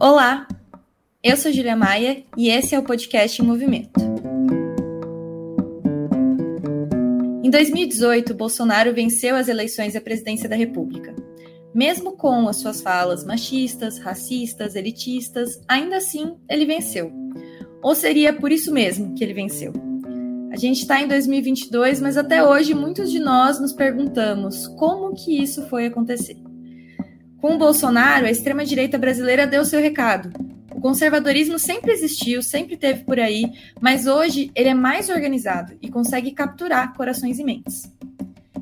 Olá, eu sou Julia Maia e esse é o podcast em Movimento. Em 2018, Bolsonaro venceu as eleições à presidência da República. Mesmo com as suas falas machistas, racistas, elitistas, ainda assim ele venceu. Ou seria por isso mesmo que ele venceu? A gente está em 2022, mas até hoje muitos de nós nos perguntamos como que isso foi acontecer. Com o Bolsonaro, a extrema-direita brasileira deu seu recado. O conservadorismo sempre existiu, sempre teve por aí, mas hoje ele é mais organizado e consegue capturar corações e mentes.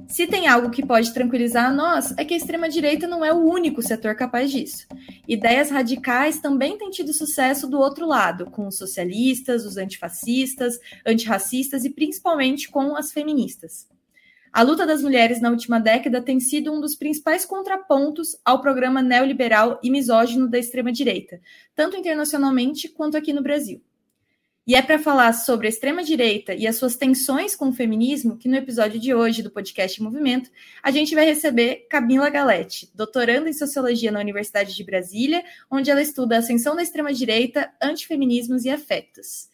Se tem algo que pode tranquilizar a nós, é que a extrema-direita não é o único setor capaz disso. Ideias radicais também têm tido sucesso do outro lado, com os socialistas, os antifascistas, antirracistas e principalmente com as feministas. A luta das mulheres na última década tem sido um dos principais contrapontos ao programa neoliberal e misógino da extrema-direita, tanto internacionalmente quanto aqui no Brasil. E é para falar sobre a extrema-direita e as suas tensões com o feminismo que no episódio de hoje do podcast Movimento a gente vai receber Camila Galete, doutoranda em Sociologia na Universidade de Brasília, onde ela estuda a ascensão da extrema-direita, antifeminismos e afetos.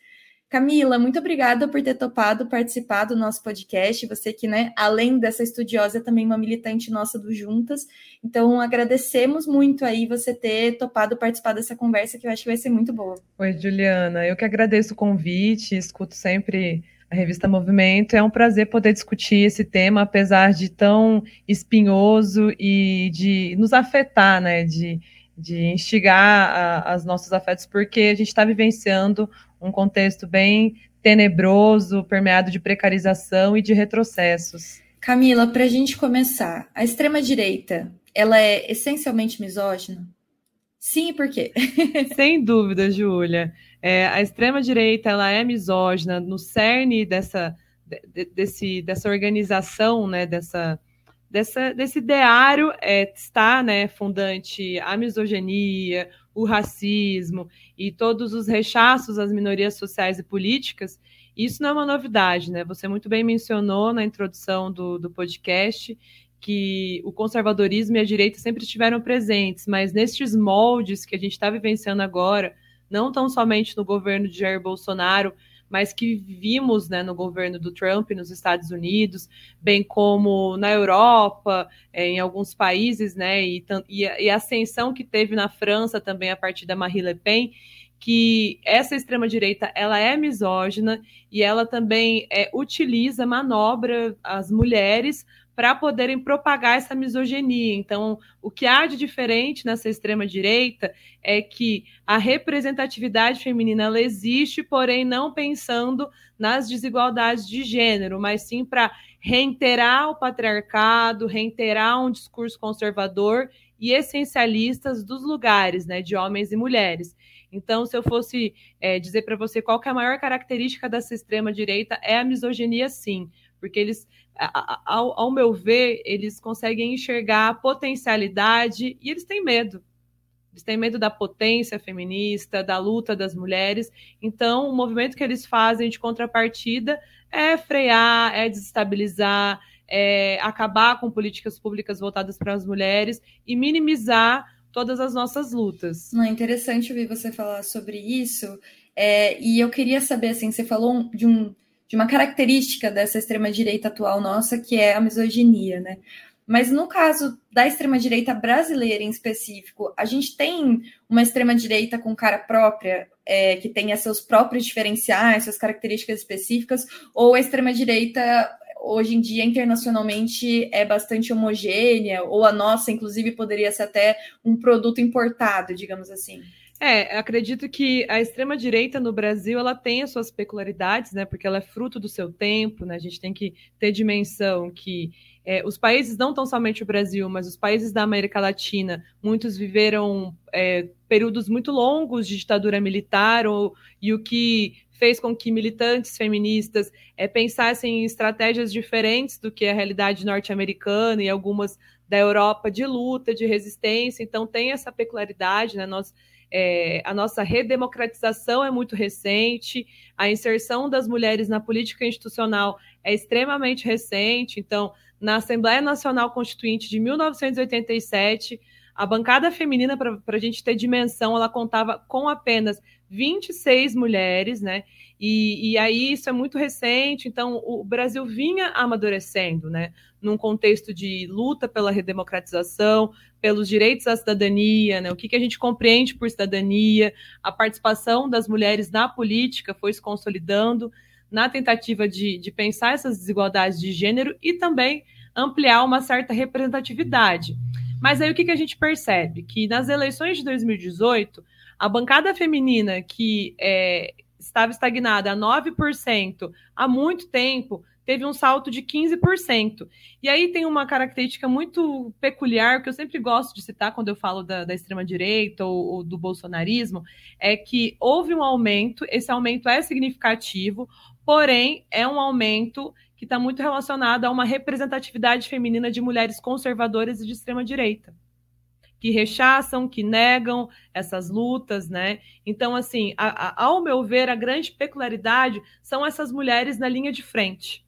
Camila, muito obrigada por ter topado participar do nosso podcast. Você que, né, além dessa estudiosa, é também uma militante nossa do Juntas. Então, agradecemos muito aí você ter topado participar dessa conversa, que eu acho que vai ser muito boa. Oi, Juliana. Eu que agradeço o convite, escuto sempre a revista Movimento. É um prazer poder discutir esse tema, apesar de tão espinhoso e de nos afetar, né? De, de instigar a, as nossos afetos, porque a gente está vivenciando um contexto bem tenebroso, permeado de precarização e de retrocessos. Camila, para a gente começar, a extrema-direita, ela é essencialmente misógina? Sim, e por quê? Sem dúvida, Júlia. É, a extrema-direita ela é misógina no cerne dessa, de, desse, dessa organização, né, dessa, dessa, desse ideário é, está né, fundante a misoginia, o racismo e todos os rechaços às minorias sociais e políticas, isso não é uma novidade, né? Você muito bem mencionou na introdução do, do podcast que o conservadorismo e a direita sempre estiveram presentes, mas nestes moldes que a gente está vivenciando agora, não tão somente no governo de Jair Bolsonaro, mas que vimos né, no governo do Trump nos Estados Unidos, bem como na Europa, é, em alguns países, né, e, e a ascensão que teve na França também a partir da Marie Le Pen, que essa extrema direita ela é misógina e ela também é, utiliza manobra as mulheres para poderem propagar essa misoginia. Então, o que há de diferente nessa extrema-direita é que a representatividade feminina ela existe, porém não pensando nas desigualdades de gênero, mas sim para reiterar o patriarcado, reiterar um discurso conservador e essencialistas dos lugares, né, de homens e mulheres. Então, se eu fosse é, dizer para você qual é a maior característica dessa extrema direita, é a misoginia, sim, porque eles ao, ao meu ver, eles conseguem enxergar a potencialidade e eles têm medo. Eles têm medo da potência feminista, da luta das mulheres. Então, o movimento que eles fazem de contrapartida é frear, é desestabilizar, é acabar com políticas públicas voltadas para as mulheres e minimizar todas as nossas lutas. Não, é interessante ouvir você falar sobre isso. É, e eu queria saber, assim, você falou de um de uma característica dessa extrema-direita atual nossa, que é a misoginia, né? Mas no caso da extrema-direita brasileira em específico, a gente tem uma extrema-direita com cara própria, é, que tenha seus próprios diferenciais, suas características específicas, ou a extrema-direita hoje em dia internacionalmente é bastante homogênea, ou a nossa, inclusive, poderia ser até um produto importado, digamos assim? É, acredito que a extrema direita no Brasil ela tem as suas peculiaridades, né? Porque ela é fruto do seu tempo, né? A gente tem que ter dimensão que é, os países, não tão somente o Brasil, mas os países da América Latina, muitos viveram é, períodos muito longos de ditadura militar, ou, e o que fez com que militantes feministas é, pensassem em estratégias diferentes do que a realidade norte-americana e algumas da Europa de luta, de resistência. Então, tem essa peculiaridade, né? Nós é, a nossa redemocratização é muito recente, a inserção das mulheres na política institucional é extremamente recente. Então, na Assembleia Nacional Constituinte de 1987, A bancada feminina, para a gente ter dimensão, ela contava com apenas 26 mulheres, né? E, e, aí isso é muito recente, então o Brasil vinha amadurecendo, né? Num contexto de luta pela redemocratização, pelos direitos à cidadania, né? O que, que a gente compreende por cidadania, a participação das mulheres na política foi se consolidando na tentativa de, de pensar essas desigualdades de gênero e também ampliar uma certa representatividade. Mas aí o que, que a gente percebe? Que nas eleições de 2018, a bancada feminina que é, estava estagnada a 9% há muito tempo, teve um salto de 15%. E aí tem uma característica muito peculiar, que eu sempre gosto de citar quando eu falo da, da extrema-direita ou, ou, do bolsonarismo, é que houve um aumento, esse aumento é significativo, porém é um aumento que está muito relacionada a uma representatividade feminina de mulheres conservadoras e de extrema direita, que rechaçam, que negam essas lutas, né? Então, assim, a, a, ao meu ver, a grande peculiaridade são essas mulheres na linha de frente.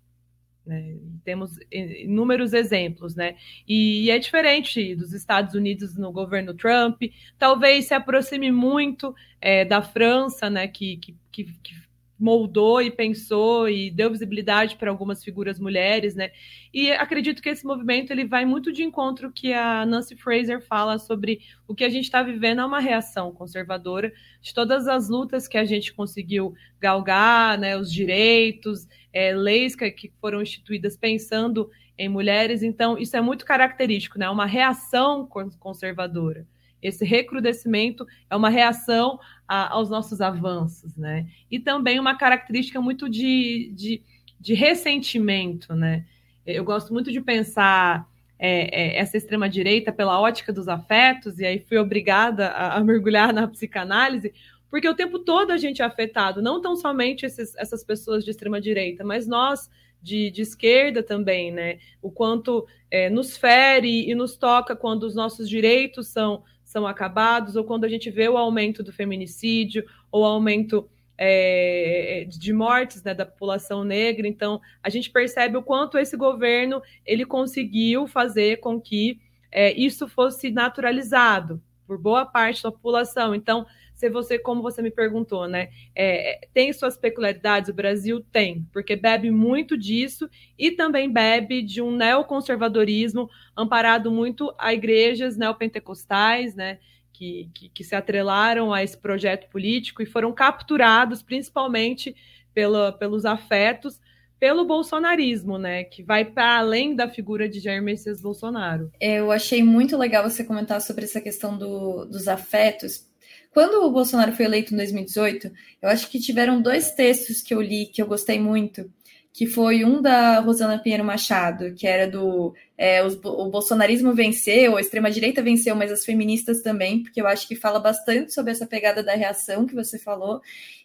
Né? Temos inúmeros exemplos, né? E, e, é diferente dos Estados Unidos no governo Trump, talvez se aproxime muito é, da França, né? Que, que, que, que moldou e pensou e deu visibilidade para algumas figuras mulheres, né? E acredito que esse movimento ele vai muito de encontro que a Nancy Fraser fala sobre o que a gente está vivendo é uma reação conservadora de todas as lutas que a gente conseguiu galgar, né? Os direitos, é, leis que, que foram instituídas pensando em mulheres. Então isso é muito característico, né? Uma reação conservadora. Esse recrudescimento é uma reação a, aos nossos avanços, né? E também uma característica muito de, de, de ressentimento, né? Eu gosto muito de pensar é, é, essa extrema-direita pela ótica dos afetos, e aí fui obrigada a, a, mergulhar na psicanálise, porque o tempo todo a gente é afetado, não tão somente esses, essas pessoas de extrema-direita, mas nós de, de, esquerda também, né? O quanto é, nos fere e nos toca quando os nossos direitos são são acabados, ou quando a gente vê o aumento do feminicídio, ou aumento é, de mortes né, da população negra. Então, a gente percebe o quanto esse governo ele conseguiu fazer com que é, isso fosse naturalizado por boa parte da população. Então, se você, como você me perguntou, né, é, tem suas peculiaridades, o Brasil tem, porque bebe muito disso e também bebe de um neoconservadorismo amparado muito a igrejas neopentecostais, né, que, que, que se atrelaram a esse projeto político e foram capturados principalmente pela, pelos afetos pelo bolsonarismo, né, que vai para além da figura de Jair Messias Bolsonaro. Eu achei muito legal você comentar sobre essa questão do, dos afetos, quando o Bolsonaro foi eleito em 2018, eu acho que tiveram dois textos que eu li que eu gostei muito, que foi um da Rosana Pinheiro Machado, que era do é, o bolsonarismo venceu, a extrema-direita venceu, mas as feministas também, porque eu acho que fala bastante sobre essa pegada da reação que você falou.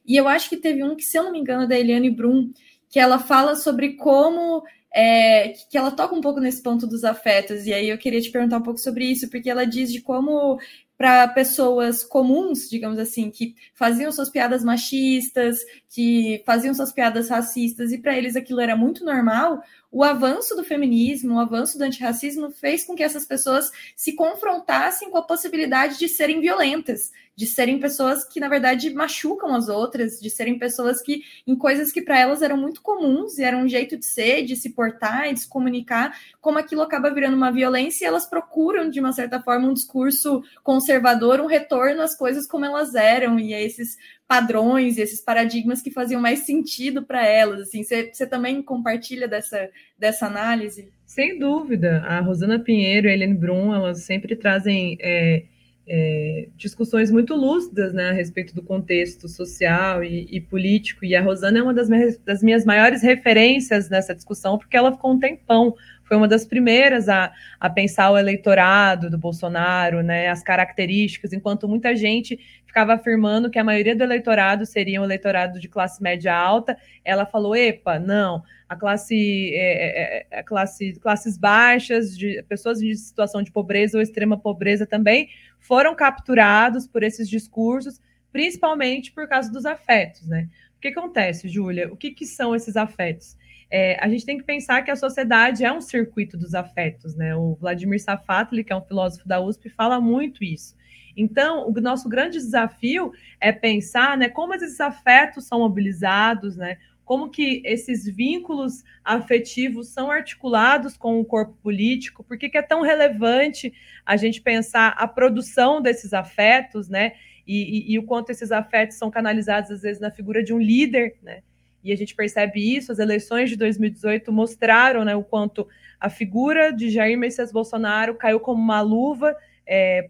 E eu acho que teve um que, se eu não me engano, é da Eliane Brum, que ela fala sobre como é, que ela toca um pouco nesse ponto dos afetos, e aí eu queria te perguntar um pouco sobre isso, porque ela diz de como para pessoas comuns, digamos assim, que faziam suas piadas machistas, que faziam suas piadas racistas, e para eles aquilo era muito normal, o avanço do feminismo, o avanço do antirracismo fez com que essas pessoas se confrontassem com a possibilidade de serem violentas, de serem pessoas que, na verdade, machucam as outras, de serem pessoas que, em coisas que para elas eram muito comuns e eram um jeito de ser, de se portar de se comunicar, como aquilo acaba virando uma violência e elas procuram, de uma certa forma, um discurso conservador, um retorno às coisas como elas eram. E a esses padrões e esses paradigmas que faziam mais sentido para elas. Assim, você também compartilha dessa, dessa análise? Sem dúvida. A Rosana Pinheiro e a Helene Brum, elas sempre trazem. É é, discussões muito lúcidas né, a respeito do contexto social e, e, político, e a Rosana é uma das minhas, das minhas maiores referências nessa discussão, porque ela ficou um tempão, foi uma das primeiras a, a pensar o eleitorado do Bolsonaro, né, as características, enquanto muita gente ficava afirmando que a maioria do eleitorado seria um eleitorado de classe média alta, ela falou, epa, não, a classe, é, é, é a classe classes baixas, de pessoas em situação de pobreza ou extrema pobreza também, foram capturados por esses discursos, principalmente por causa dos afetos, né? O que acontece, Júlia? O que, que são esses afetos? É, a gente tem que pensar que a sociedade é um circuito dos afetos, né? O Vladimir Safatli, que é um filósofo da USP, fala muito isso. Então, o nosso grande desafio é pensar, né, como esses afetos são mobilizados, né? Como que esses vínculos afetivos são articulados com o corpo político? Por que, que é tão relevante a gente pensar a produção desses afetos, né? E, e, e, o quanto esses afetos são canalizados, às vezes, na figura de um líder, né? E a gente percebe isso, as eleições de 2018 mostraram né, o quanto a figura de Jair Messias Bolsonaro caiu como uma luva, é,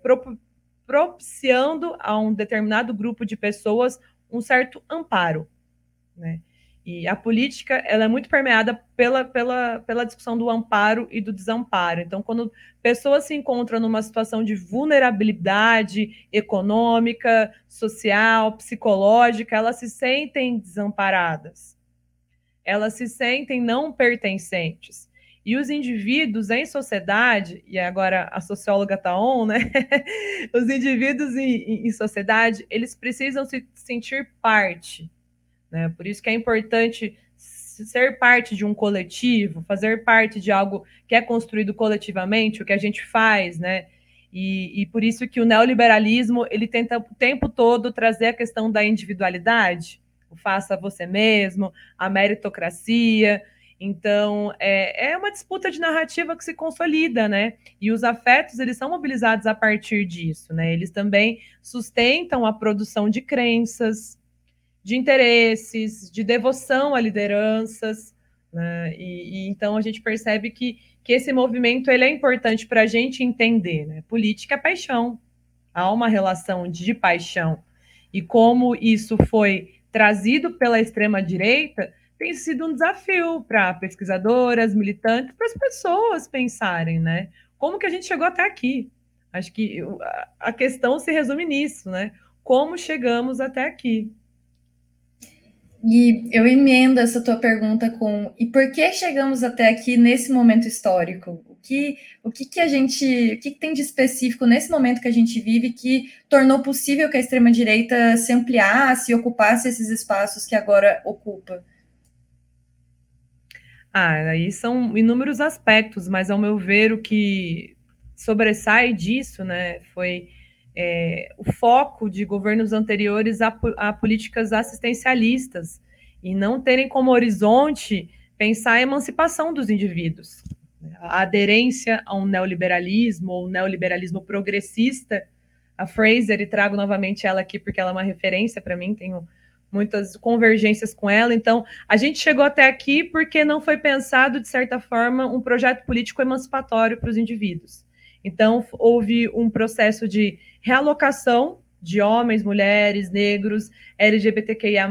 propiciando a um determinado grupo de pessoas um certo amparo. Né? E a política ela é muito permeada pela, pela, pela discussão do amparo e do desamparo. Então, quando pessoas se encontram numa situação de vulnerabilidade econômica, social, psicológica, elas se sentem desamparadas. Elas se sentem não pertencentes. E os indivíduos em sociedade, e agora a socióloga está on, né? os indivíduos em, em sociedade, eles precisam se sentir parte né? Por isso que é importante ser parte de um coletivo, fazer parte de algo que é construído coletivamente, o que a gente faz, né? E, e, por isso que o neoliberalismo ele tenta o tempo todo trazer a questão da individualidade, o faça você mesmo, a meritocracia. Então é, é uma disputa de narrativa que se consolida, né? E os afetos eles são mobilizados a partir disso, né? Eles também sustentam a produção de crenças, de interesses, de devoção a lideranças, né? E, e, então a gente percebe que, que esse movimento ele é importante para a gente entender, né? Política é paixão, há uma relação de paixão e como isso foi trazido pela extrema direita tem sido um desafio para pesquisadoras, militantes, para as pessoas pensarem, né? Como que a gente chegou até aqui? Acho que a questão se resume nisso, né? Como chegamos até aqui? E eu emendo essa tua pergunta com e por que chegamos até aqui nesse momento histórico? O que, o que, que a gente, o que, que tem de específico nesse momento que a gente vive que tornou possível que a extrema-direita se ampliasse e ocupasse esses espaços que agora ocupa? Ah, aí são inúmeros aspectos, mas ao meu ver o que sobressai disso, né, foi é, o foco de governos anteriores a, a, políticas assistencialistas e não terem como horizonte pensar a emancipação dos indivíduos. A aderência a um neoliberalismo ou neoliberalismo progressista, a Fraser, e trago novamente ela aqui porque ela é uma referência para mim, tenho muitas convergências com ela. Então, a gente chegou até aqui porque não foi pensado, de certa forma, um projeto político emancipatório para os indivíduos. Então, houve um processo de realocação de homens, mulheres, negros, LGBTQIA+,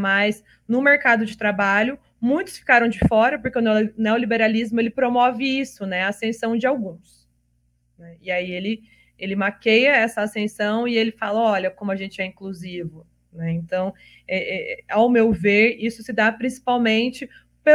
no mercado de trabalho. Muitos ficaram de fora, porque o neoliberalismo ele promove isso, né, a ascensão de alguns. Né? E aí ele, ele maqueia essa ascensão e ele fala, olha, como a gente é inclusivo. Né? Então, é, é, ao meu ver, isso se dá principalmente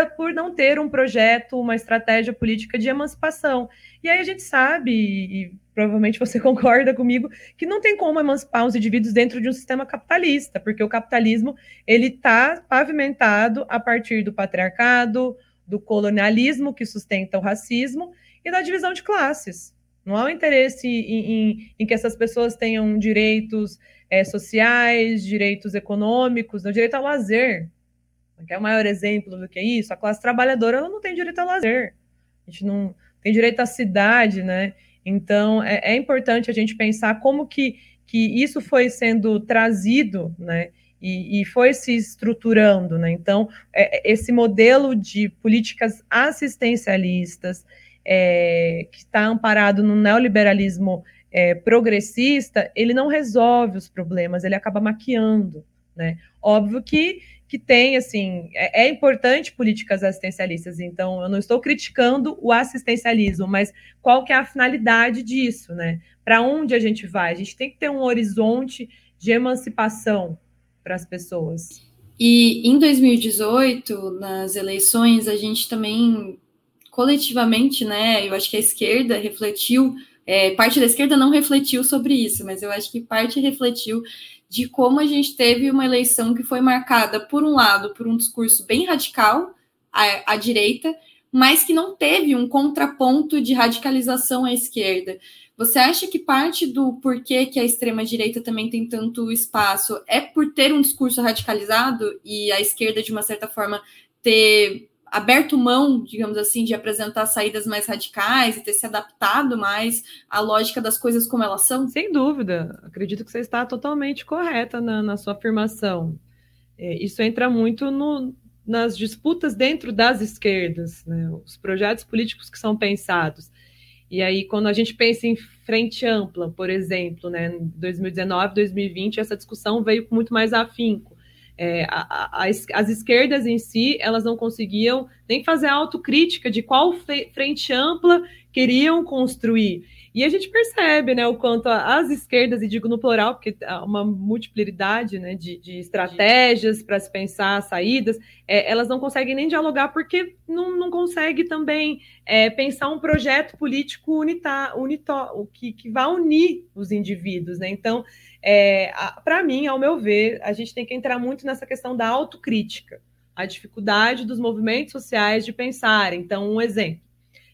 por não ter um projeto, uma estratégia política de emancipação. E aí a gente sabe, e provavelmente você concorda comigo, que não tem como emancipar os indivíduos dentro de um sistema capitalista, porque o capitalismo ele está pavimentado a partir do patriarcado, do colonialismo que sustenta o racismo e da divisão de classes. Não há um interesse em, em, em que essas pessoas tenham direitos é, sociais, direitos econômicos, não, direito ao lazer. Quer o maior exemplo do que isso? A classe trabalhadora ela não tem direito ao lazer. A gente não tem direito à cidade, né? Então é, é importante a gente pensar como que, que isso foi sendo trazido, né? E, e, foi se estruturando, né? Então, é, esse modelo de políticas assistencialistas é, que está amparado no neoliberalismo é, progressista, ele não resolve os problemas, ele acaba maquiando, né? Óbvio que que tem, assim, é, é, importante políticas assistencialistas, então eu não estou criticando o assistencialismo, mas qual que é a finalidade disso, né? Para onde a gente vai? A gente tem que ter um horizonte de emancipação para as pessoas. E em 2018, nas eleições, a gente também coletivamente, né? Eu acho que a esquerda refletiu, é, parte da esquerda não refletiu sobre isso, mas eu acho que parte refletiu de como a gente teve uma eleição que foi marcada, por um lado, por um discurso bem radical à, à direita, mas que não teve um contraponto de radicalização à esquerda. Você acha que parte do porquê que a extrema-direita também tem tanto espaço é por ter um discurso radicalizado e a esquerda, de uma certa forma, ter aberto mão, digamos assim, de apresentar saídas mais radicais e ter se adaptado mais à lógica das coisas como elas são? Sem dúvida. Acredito que você está totalmente correta na, na sua afirmação. É, isso entra muito no, nas disputas dentro das esquerdas, né? os projetos políticos que são pensados. E aí, quando a gente pensa em frente ampla, por exemplo, né, em 2019, 2020, essa discussão veio com muito mais afinco. É, a, a, as, as, esquerdas em si, elas não conseguiam nem fazer autocrítica de qual frente ampla queriam construir. E a gente percebe né, o quanto as esquerdas, e digo no plural, porque há uma multiplicidade né, de, de estratégias para se pensar saídas, é, elas não conseguem nem dialogar porque não, não conseguem também é, pensar um projeto político unitar, unitó, que, que vá unir os indivíduos. Né? Então, é, para mim, ao meu ver, a gente tem que entrar muito nessa questão da autocrítica, a dificuldade dos movimentos sociais de pensar. Então, um exemplo.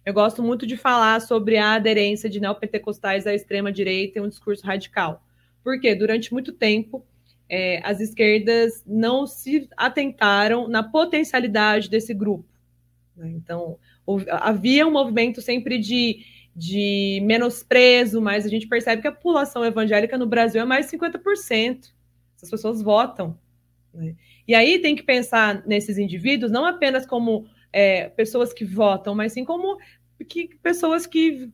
Eu gosto muito de falar sobre a aderência de neopentecostais à extrema-direita e um discurso radical. Porque durante muito tempo é, as esquerdas não se atentaram na potencialidade desse grupo. Né? Então, havia um movimento sempre de, de menosprezo, mas a gente percebe que a população evangélica no Brasil é mais de 50%. Essas pessoas votam. Né? E aí tem que pensar nesses indivíduos não apenas como é, pessoas que votam, mas sim como que pessoas que,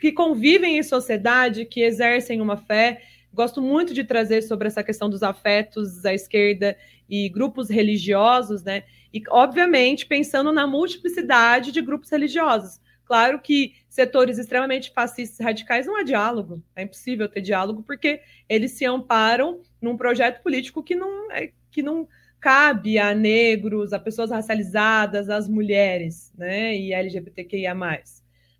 que convivem em sociedade, que exercem uma fé. Gosto muito de trazer sobre essa questão dos afetos à esquerda e grupos religiosos, né? E, obviamente, pensando na multiplicidade de grupos religiosos. Claro que setores extremamente fascistas e radicais não há diálogo, é impossível ter diálogo, porque eles se amparam num projeto político que não, é, que não cabe a negros, a pessoas racializadas, às mulheres, né, e LGBTQIA+.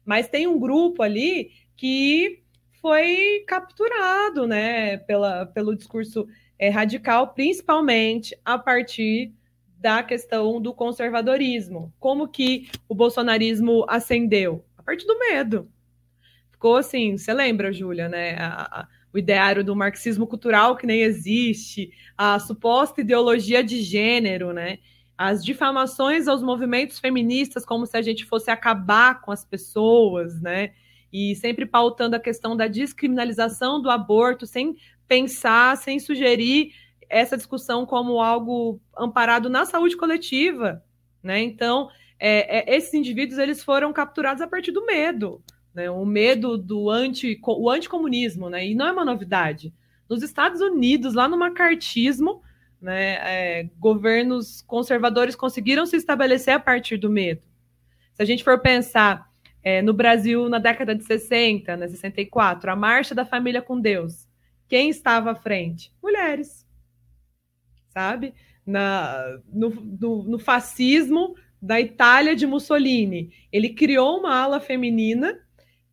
Mas tem um grupo ali que foi capturado, né, pela, pelo discurso é, radical, principalmente a partir da questão do conservadorismo. Como que o bolsonarismo ascendeu? A partir do medo. Ficou assim, você lembra, Júlia, né? A, o ideário do marxismo cultural que nem existe, a suposta ideologia de gênero, né? As difamações aos movimentos feministas como se a gente fosse acabar com as pessoas, né? E sempre pautando a questão da descriminalização do aborto, sem pensar, sem sugerir essa discussão como algo amparado na saúde coletiva, né? Então, é, é, esses indivíduos eles foram capturados a partir do medo, né? O medo do anti, o anticomunismo, né? E não é uma novidade. Nos Estados Unidos, lá no macartismo, né, é, governos conservadores conseguiram se estabelecer a partir do medo. Se a gente for pensar é, no Brasil na década de 60, né, 64, a marcha da família com Deus, quem estava à frente? Mulheres, sabe? Na, no, no, no fascismo da Itália de Mussolini, ele criou uma ala feminina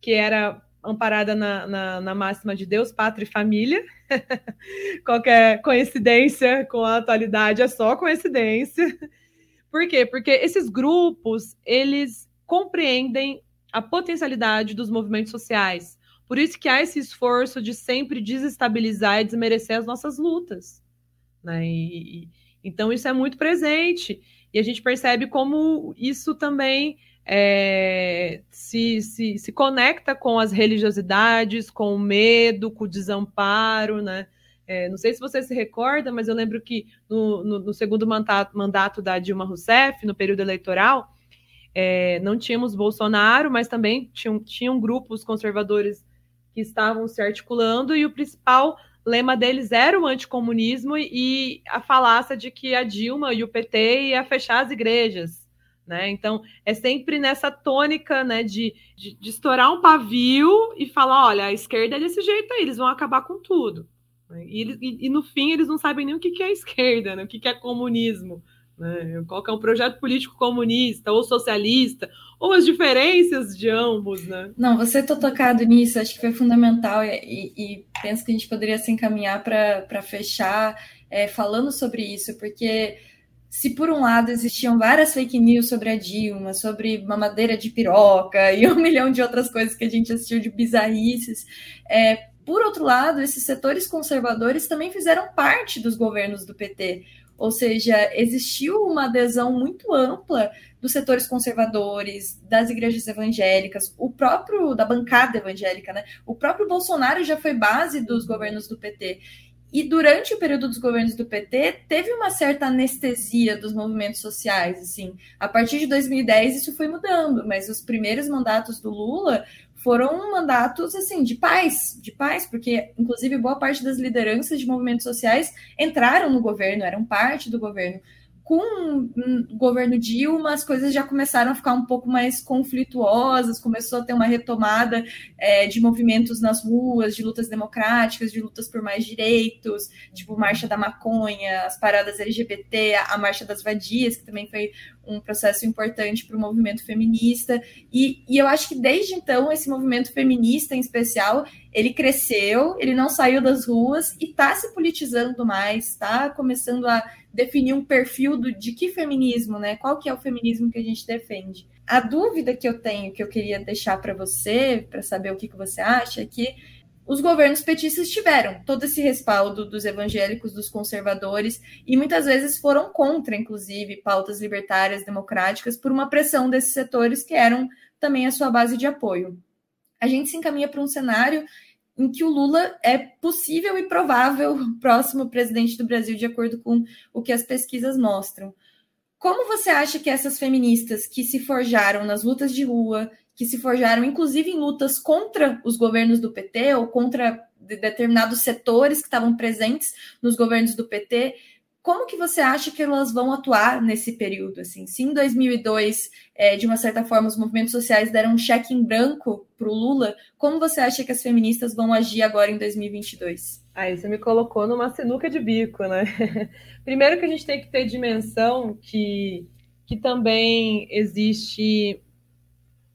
que era amparada na, na, na, máxima de Deus, pátria e família. Qualquer coincidência com a atualidade é só coincidência. Por quê? Porque esses grupos, eles compreendem a potencialidade dos movimentos sociais. Por isso que há esse esforço de sempre desestabilizar e desmerecer as nossas lutas. Né? E, e, então, isso é muito presente. E a gente percebe como isso também é, se, se, se conecta com as religiosidades, com o medo, com o desamparo, né? É, não sei se você se recorda, mas eu lembro que no, no, no segundo mandato, mandato, da Dilma Rousseff, no período eleitoral, é, não tínhamos Bolsonaro, mas também tinham, tinham grupos conservadores que estavam se articulando, e o principal lema deles era o anticomunismo e a falácia de que a Dilma e o PT ia fechar as igrejas, né? Então, é sempre nessa tônica né, de, de, de, estourar um pavio e falar: olha, a esquerda é desse jeito aí, eles vão acabar com tudo. E, e, e no fim, eles não sabem nem o que, que é esquerda, né? o que, que é comunismo. Né? Qual que é um projeto político comunista ou socialista, ou as diferenças de ambos, né? Não, você ter tocado nisso, acho que foi fundamental e, e penso que a gente poderia se encaminhar para fechar é, falando sobre isso, porque se por um lado existiam várias fake news sobre a Dilma, sobre mamadeira de piroca e um milhão de outras coisas que a gente assistiu de bizarrices, é, por outro lado, esses setores conservadores também fizeram parte dos governos do PT. Ou seja, existiu uma adesão muito ampla dos setores conservadores, das igrejas evangélicas, o próprio da bancada evangélica, né? O próprio Bolsonaro já foi base dos governos do PT. E durante o período dos governos do PT, teve uma certa anestesia dos movimentos sociais, assim. A partir de 2010 isso foi mudando, mas os primeiros mandatos do Lula foram mandatos assim de paz, de paz, porque inclusive boa parte das lideranças de movimentos sociais entraram no governo, eram parte do governo com o governo Dilma, as coisas já começaram a ficar um pouco mais conflituosas, começou a ter uma retomada é, de movimentos nas ruas, de lutas democráticas, de lutas por mais direitos, tipo Marcha da Maconha, as paradas LGBT, a Marcha das Vadias, que também foi um processo importante para o movimento feminista. E, e eu acho que desde então, esse movimento feminista, em especial, ele cresceu, ele não saiu das ruas e está se politizando mais, está começando a definir um perfil do, de que feminismo, né? Qual que é o feminismo que a gente defende. A dúvida que eu tenho, que eu queria deixar para você, para saber o que, que você acha, é que os governos petistas tiveram todo esse respaldo dos evangélicos, dos conservadores, e muitas vezes foram contra, inclusive, pautas libertárias, democráticas, por uma pressão desses setores que eram também a sua base de apoio. A gente se encaminha para um cenário em que o Lula é possível e provável próximo presidente do Brasil, de acordo com o que as pesquisas mostram. Como você acha que essas feministas que se forjaram nas lutas de rua, que se forjaram inclusive em lutas contra os governos do PT ou contra determinados setores que estavam presentes nos governos do PT, como que você acha que elas vão atuar nesse período? Assim, se em 2002, é, de uma certa forma, os movimentos sociais deram um cheque em branco para o Lula, como você acha que as feministas vão agir agora em 2022? Aí você me colocou numa sinuca de bico, né? Primeiro que a gente tem que ter dimensão que, que também existe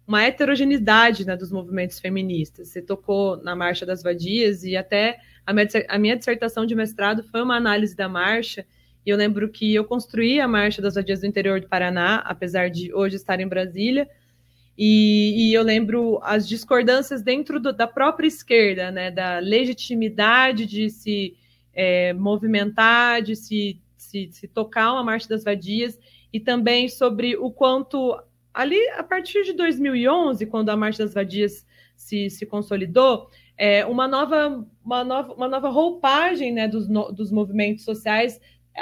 uma heterogeneidade né, dos movimentos feministas. Você tocou na Marcha das Vadias e até a minha, a minha dissertação de mestrado foi uma análise da marcha e eu lembro que eu construí a Marcha das Vadias do Interior do Paraná, apesar de hoje estar em Brasília. E, e eu lembro as discordâncias dentro do, da própria esquerda, né, da legitimidade de se é, movimentar, de se, se, se tocar uma Marcha das Vadias, e também sobre o quanto, ali, a partir de 2011, quando a Marcha das Vadias se, se consolidou, é, uma, nova, uma, nova, uma nova roupagem né, dos, no, dos movimentos sociais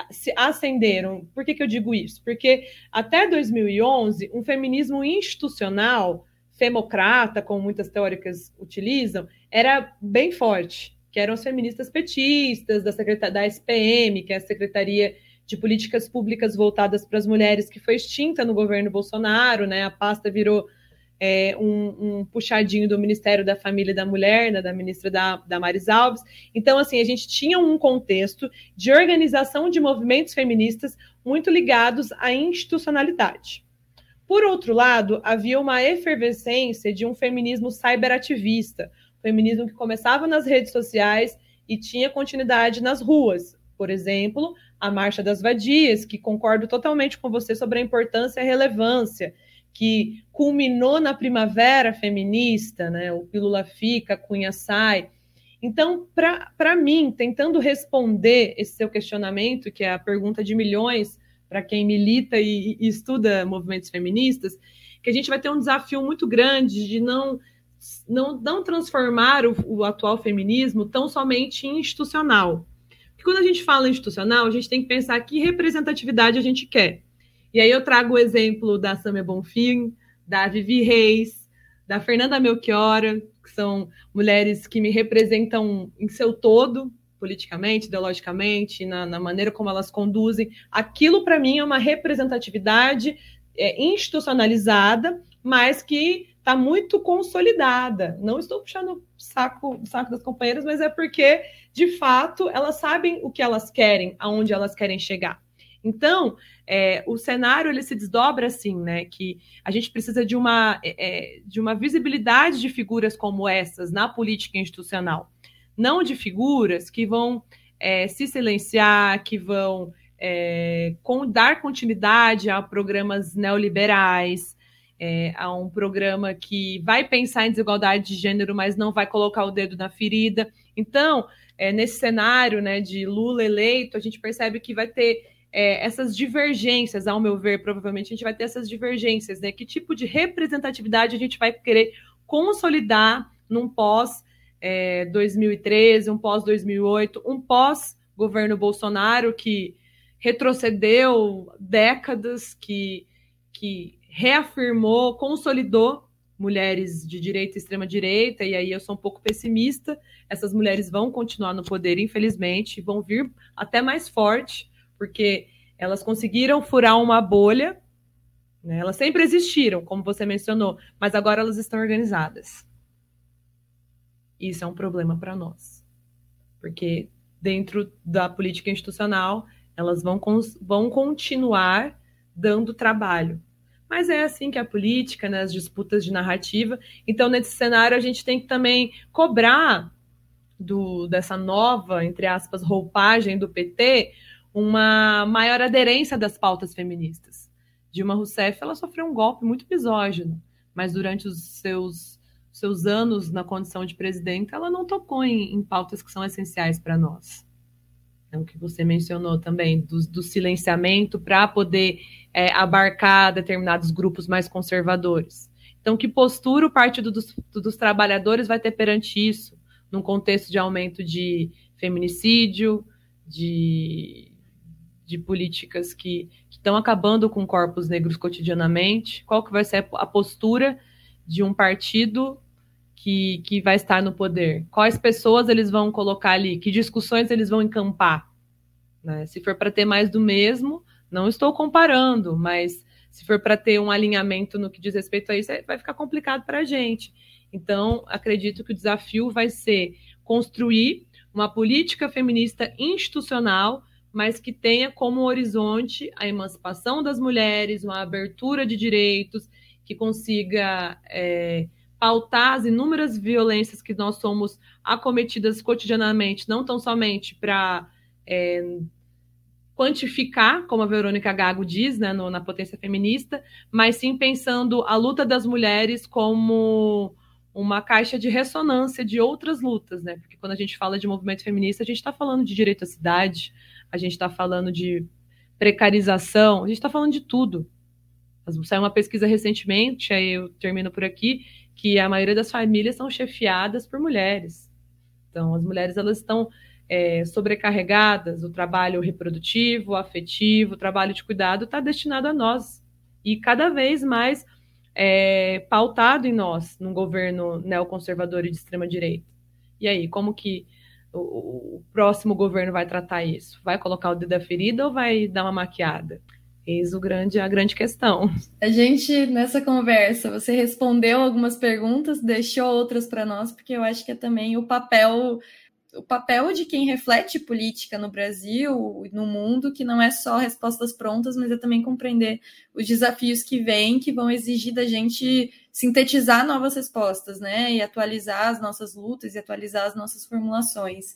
se acenderam. Por que, que eu digo isso? Porque até 2011, um feminismo institucional, femocrata, como muitas teóricas utilizam, era bem forte, que eram as feministas petistas, da, secreta da SPM, que é a Secretaria de Políticas Públicas Voltadas para as Mulheres, que foi extinta no governo Bolsonaro, né? A pasta virou é, um, um, puxadinho do Ministério da Família e da Mulher, né, da ministra da, da Maris Alves. Então, assim, a gente tinha um contexto de organização de movimentos feministas muito ligados à institucionalidade. Por outro lado, havia uma efervescência de um feminismo cyberativista, feminismo que começava nas redes sociais e tinha continuidade nas ruas. Por exemplo, a Marcha das Vadias, que concordo totalmente com você sobre a importância e a relevância que culminou na primavera feminista, né? O Pílula Fica, Cunha Sai. Então, para mim, tentando responder esse seu questionamento, que é a pergunta de milhões para quem milita e, e, estuda movimentos feministas, que a gente vai ter um desafio muito grande de não não, não transformar o, o atual feminismo tão somente em institucional. Quando a gente fala institucional, a gente tem que pensar que representatividade a gente quer. E aí eu trago o exemplo da Samia Bonfim, da Vivi Reis, da Fernanda Melchiora, que são mulheres que me representam em seu todo, politicamente, ideologicamente, na, na maneira como elas conduzem. Aquilo, para mim, é uma representatividade é, institucionalizada, mas que está muito consolidada. Não estou puxando o saco, saco das companheiras, mas é porque, de fato, elas sabem o que elas querem, aonde elas querem chegar. Então, é, o cenário ele se desdobra assim, né? Que a gente precisa de uma, é, é, de uma visibilidade de figuras como essas na política institucional, não de figuras que vão é, se silenciar, que vão é, com, dar continuidade a programas neoliberais, é, a um programa que vai pensar em desigualdade de gênero, mas não vai colocar o dedo na ferida. Então, é, nesse cenário né, de Lula eleito, a gente percebe que vai ter é, essas divergências, ao meu ver, provavelmente a gente vai ter essas divergências, né? Que tipo de representatividade a gente vai querer consolidar num pós é, 2013, um pós 2008, um pós governo Bolsonaro que retrocedeu décadas, que, que reafirmou, consolidou mulheres de direita e extrema direita, e aí eu sou um pouco pessimista. Essas mulheres vão continuar no poder, infelizmente, vão vir até mais forte, porque elas conseguiram furar uma bolha, né? elas sempre existiram, como você mencionou, mas agora elas estão organizadas. Isso é um problema para nós, porque dentro da política institucional elas vão, vão continuar dando trabalho. Mas é assim que é a política, né, as disputas de narrativa. Então, nesse cenário, a gente tem que também cobrar do, dessa nova, entre aspas, roupagem do PT, uma maior aderência das pautas feministas. Dilma Rousseff ela sofreu um golpe muito misógino, mas durante os seus, seus anos na condição de presidenta, ela não tocou em, em pautas que são essenciais para nós. É o que você mencionou também, do, do silenciamento para poder é, abarcar determinados grupos mais conservadores. Então, que postura o Partido dos, dos Trabalhadores vai ter perante isso, num contexto de aumento de feminicídio, de de políticas que estão acabando com corpos negros cotidianamente? Qual que vai ser a postura de um partido que, que vai estar no poder? Quais pessoas eles vão colocar ali? Que discussões eles vão encampar? Né? Se for para ter mais do mesmo, não estou comparando, mas se for para ter um alinhamento no que diz respeito a isso, é, vai ficar complicado para a gente. Então, acredito que o desafio vai ser construir uma política feminista institucional mas que tenha como horizonte a emancipação das mulheres, uma abertura de direitos, que consiga é, pautar as inúmeras violências que nós somos acometidas cotidianamente, não tão somente para é, quantificar, como a Verônica Gago diz, né, no, na potência feminista, mas sim pensando a luta das mulheres como uma caixa de ressonância de outras lutas, né? Porque quando a gente fala de movimento feminista, a gente está falando de direito à cidade, a gente está falando de precarização, a gente está falando de tudo. Saiu uma pesquisa recentemente, aí eu termino por aqui, que a maioria das famílias são chefiadas por mulheres. Então, as mulheres elas estão é, sobrecarregadas, o trabalho reprodutivo, afetivo, o trabalho de cuidado está destinado a nós. E cada vez mais é, pautado em nós, num governo neoconservador e de extrema-direita. E aí, como que o, o, próximo governo vai tratar isso? Vai colocar o dedo da ferida ou vai dar uma maquiada? Eis o grande, a grande questão. A gente, nessa conversa, você respondeu algumas perguntas, deixou outras para nós, porque eu acho que é também o papel o papel de quem reflete política no Brasil no mundo, que não é só respostas prontas, mas é também compreender os desafios que vêm, que vão exigir da gente sintetizar novas respostas, né? E atualizar as nossas lutas e atualizar as nossas formulações.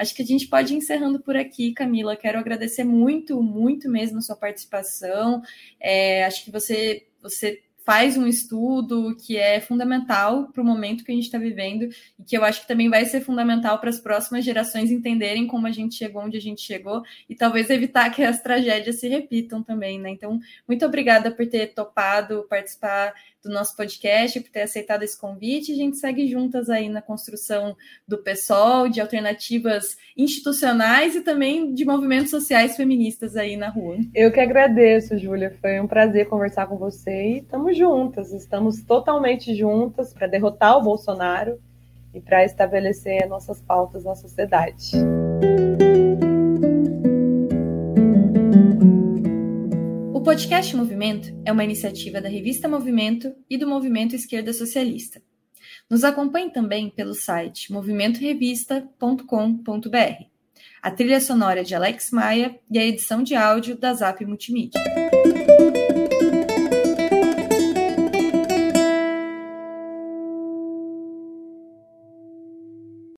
Acho que a gente pode ir encerrando por aqui, Camila. Quero agradecer muito, muito mesmo a sua participação. É, acho que você, você faz um estudo que é fundamental para o momento que a gente está vivendo e que eu acho que também vai ser fundamental para as próximas gerações entenderem como a gente chegou onde a gente chegou e talvez evitar que as tragédias se repitam também, né? Então, muito obrigada por ter topado participar do nosso podcast, por ter aceitado esse convite. A gente segue juntas aí na construção do PSOL, de alternativas institucionais e também de movimentos sociais feministas aí na rua. Eu que agradeço, Júlia. Foi um prazer conversar com você e estamos juntas, estamos totalmente juntas para derrotar o Bolsonaro e para estabelecer nossas pautas na sociedade. O podcast Movimento é uma iniciativa da revista Movimento e do Movimento Esquerda Socialista. Nos acompanhe também pelo site movimentorevista.com.br. A trilha sonora de Alex Maia e a edição de áudio da Zap Multimídia.